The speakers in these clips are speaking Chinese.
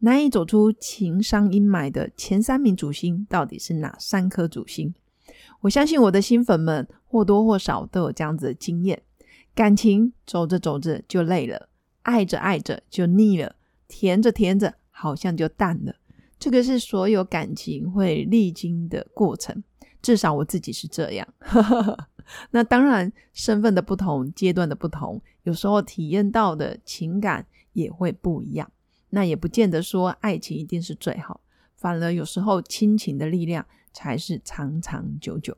难以走出情商阴霾的前三名主星到底是哪三颗主星？我相信我的新粉们或多或少都有这样子的经验：感情走着走着就累了，爱着爱着就腻了，甜着甜着好像就淡了。这个是所有感情会历经的过程，至少我自己是这样。那当然，身份的不同、阶段的不同，有时候体验到的情感也会不一样。那也不见得说爱情一定是最好，反而有时候亲情的力量才是长长久久。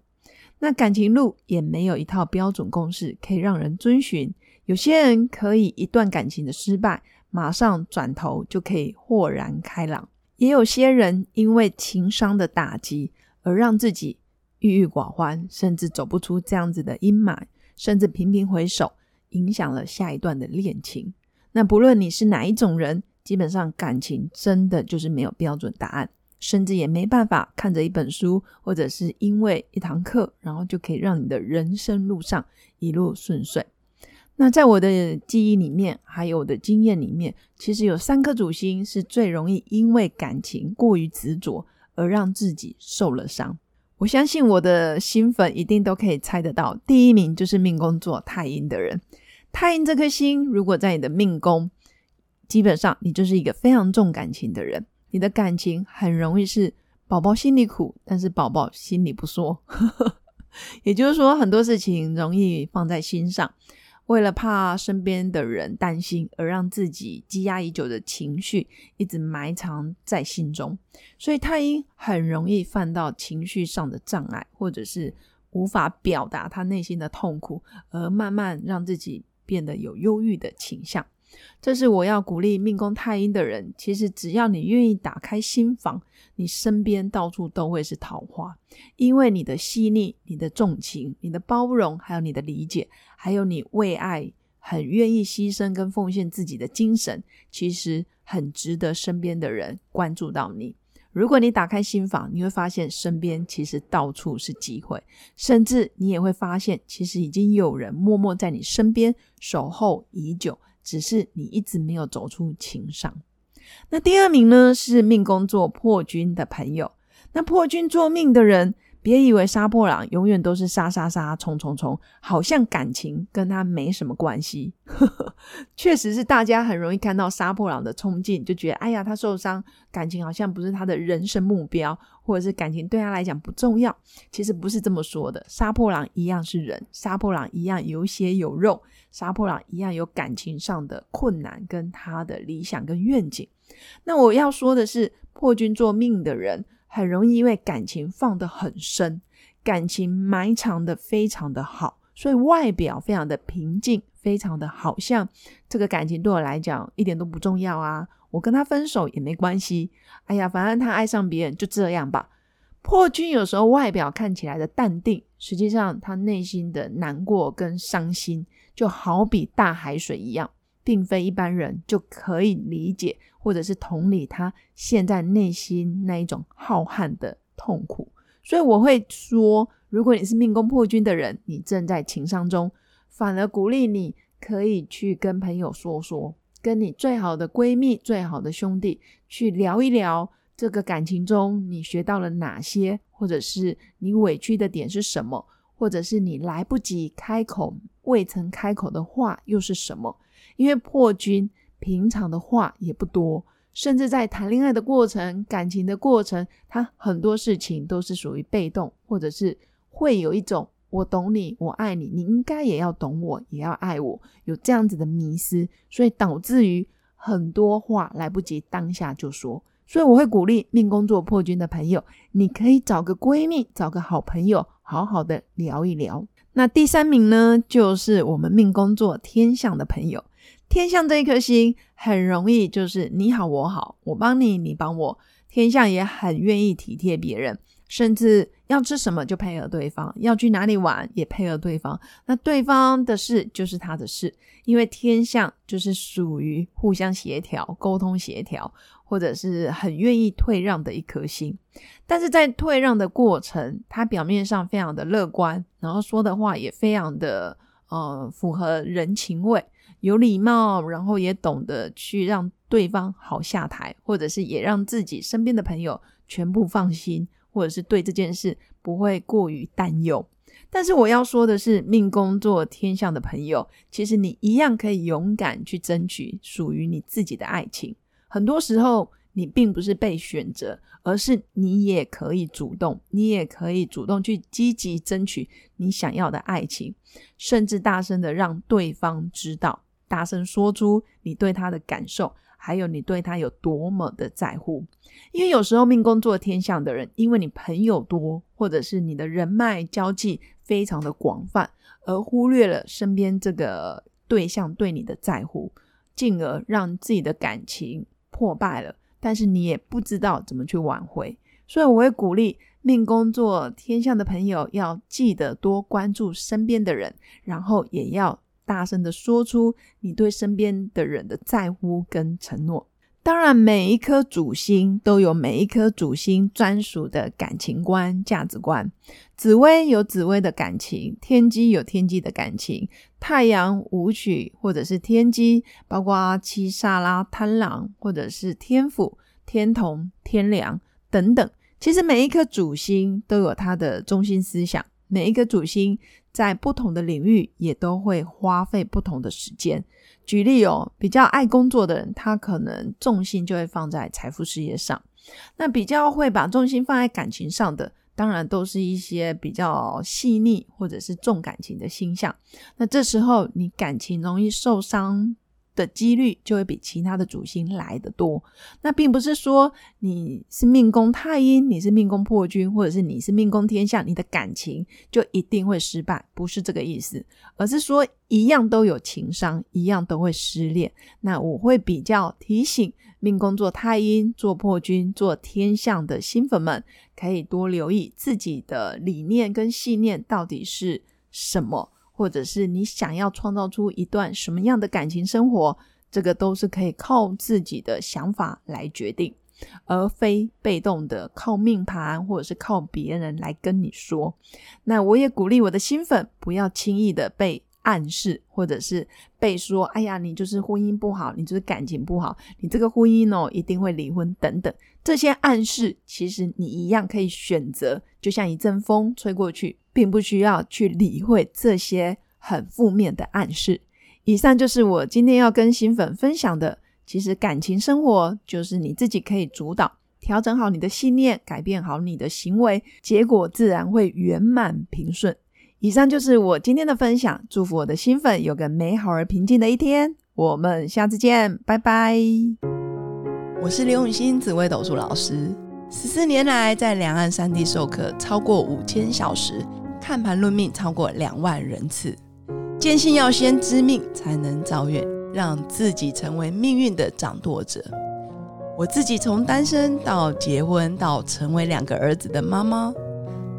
那感情路也没有一套标准公式可以让人遵循。有些人可以一段感情的失败，马上转头就可以豁然开朗；也有些人因为情商的打击而让自己郁郁寡欢，甚至走不出这样子的阴霾，甚至频频回首，影响了下一段的恋情。那不论你是哪一种人。基本上感情真的就是没有标准答案，甚至也没办法看着一本书，或者是因为一堂课，然后就可以让你的人生路上一路顺遂。那在我的记忆里面，还有我的经验里面，其实有三颗主星是最容易因为感情过于执着而让自己受了伤。我相信我的新粉一定都可以猜得到，第一名就是命宫座太阴的人。太阴这颗星如果在你的命宫，基本上，你就是一个非常重感情的人。你的感情很容易是宝宝心里苦，但是宝宝心里不说。也就是说，很多事情容易放在心上，为了怕身边的人担心，而让自己积压已久的情绪一直埋藏在心中。所以，太阴很容易犯到情绪上的障碍，或者是无法表达他内心的痛苦，而慢慢让自己变得有忧郁的倾向。这是我要鼓励命宫太阴的人。其实只要你愿意打开心房，你身边到处都会是桃花，因为你的细腻、你的重情、你的包容，还有你的理解，还有你为爱很愿意牺牲跟奉献自己的精神，其实很值得身边的人关注到你。如果你打开心房，你会发现身边其实到处是机会，甚至你也会发现，其实已经有人默默在你身边守候已久。只是你一直没有走出情伤。那第二名呢？是命宫做破军的朋友。那破军做命的人。别以为杀破狼永远都是杀杀杀、冲冲冲，好像感情跟他没什么关系。确实是大家很容易看到杀破狼的冲劲，就觉得哎呀，他受伤，感情好像不是他的人生目标，或者是感情对他来讲不重要。其实不是这么说的，杀破狼一样是人，杀破狼一样有血有肉，杀破狼一样有感情上的困难跟他的理想跟愿景。那我要说的是，破军做命的人。很容易因为感情放得很深，感情埋藏的非常的好，所以外表非常的平静，非常的好像这个感情对我来讲一点都不重要啊，我跟他分手也没关系，哎呀，反正他爱上别人就这样吧。破军有时候外表看起来的淡定，实际上他内心的难过跟伤心，就好比大海水一样。并非一般人就可以理解，或者是同理他现在内心那一种浩瀚的痛苦。所以我会说，如果你是命宫破军的人，你正在情伤中，反而鼓励你可以去跟朋友说说，跟你最好的闺蜜、最好的兄弟去聊一聊这个感情中你学到了哪些，或者是你委屈的点是什么，或者是你来不及开口、未曾开口的话又是什么。因为破军平常的话也不多，甚至在谈恋爱的过程、感情的过程，他很多事情都是属于被动，或者是会有一种我懂你，我爱你，你应该也要懂我，也要爱我，有这样子的迷失，所以导致于很多话来不及当下就说。所以我会鼓励命宫做破军的朋友，你可以找个闺蜜，找个好朋友，好好的聊一聊。那第三名呢，就是我们命宫做天象的朋友。天象这一颗星很容易就是你好我好，我帮你，你帮我。天象也很愿意体贴别人，甚至要吃什么就配合对方，要去哪里玩也配合对方。那对方的事就是他的事，因为天象就是属于互相协调、沟通协调，或者是很愿意退让的一颗心。但是在退让的过程，他表面上非常的乐观，然后说的话也非常的呃符合人情味。有礼貌，然后也懂得去让对方好下台，或者是也让自己身边的朋友全部放心，或者是对这件事不会过于担忧。但是我要说的是，命宫做天象的朋友，其实你一样可以勇敢去争取属于你自己的爱情。很多时候，你并不是被选择，而是你也可以主动，你也可以主动去积极争取你想要的爱情，甚至大声的让对方知道。大声说出你对他的感受，还有你对他有多么的在乎。因为有时候命宫做天象的人，因为你朋友多，或者是你的人脉交际非常的广泛，而忽略了身边这个对象对你的在乎，进而让自己的感情破败了。但是你也不知道怎么去挽回，所以我会鼓励命宫做天象的朋友要记得多关注身边的人，然后也要。大声的说出你对身边的人的在乎跟承诺。当然，每一颗主星都有每一颗主星专属的感情观、价值观。紫薇有紫薇的感情，天机有天机的感情，太阳、舞曲或者是天机，包括七煞啦、贪狼或者是天府、天同、天梁等等。其实每一颗主星都有它的中心思想。每一个主星在不同的领域也都会花费不同的时间。举例哦，比较爱工作的人，他可能重心就会放在财富事业上；那比较会把重心放在感情上的，当然都是一些比较细腻或者是重感情的星象。那这时候你感情容易受伤。的几率就会比其他的主星来的多。那并不是说你是命宫太阴，你是命宫破军，或者是你是命宫天象，你的感情就一定会失败，不是这个意思，而是说一样都有情商，一样都会失恋。那我会比较提醒命宫做太阴、做破军、做天象的新粉们，可以多留意自己的理念跟信念到底是什么。或者是你想要创造出一段什么样的感情生活，这个都是可以靠自己的想法来决定，而非被动的靠命盘或者是靠别人来跟你说。那我也鼓励我的新粉不要轻易的被。暗示，或者是被说：“哎呀，你就是婚姻不好，你就是感情不好，你这个婚姻哦一定会离婚等等。”这些暗示，其实你一样可以选择，就像一阵风吹过去，并不需要去理会这些很负面的暗示。以上就是我今天要跟新粉分享的。其实感情生活就是你自己可以主导，调整好你的信念，改变好你的行为，结果自然会圆满平顺。以上就是我今天的分享，祝福我的新粉有个美好而平静的一天。我们下次见，拜拜。我是刘永新紫微斗数老师，十四年来在两岸三地授课超过五千小时，看盘论命超过两万人次，坚信要先知命才能造运，让自己成为命运的掌舵者。我自己从单身到结婚，到成为两个儿子的妈妈。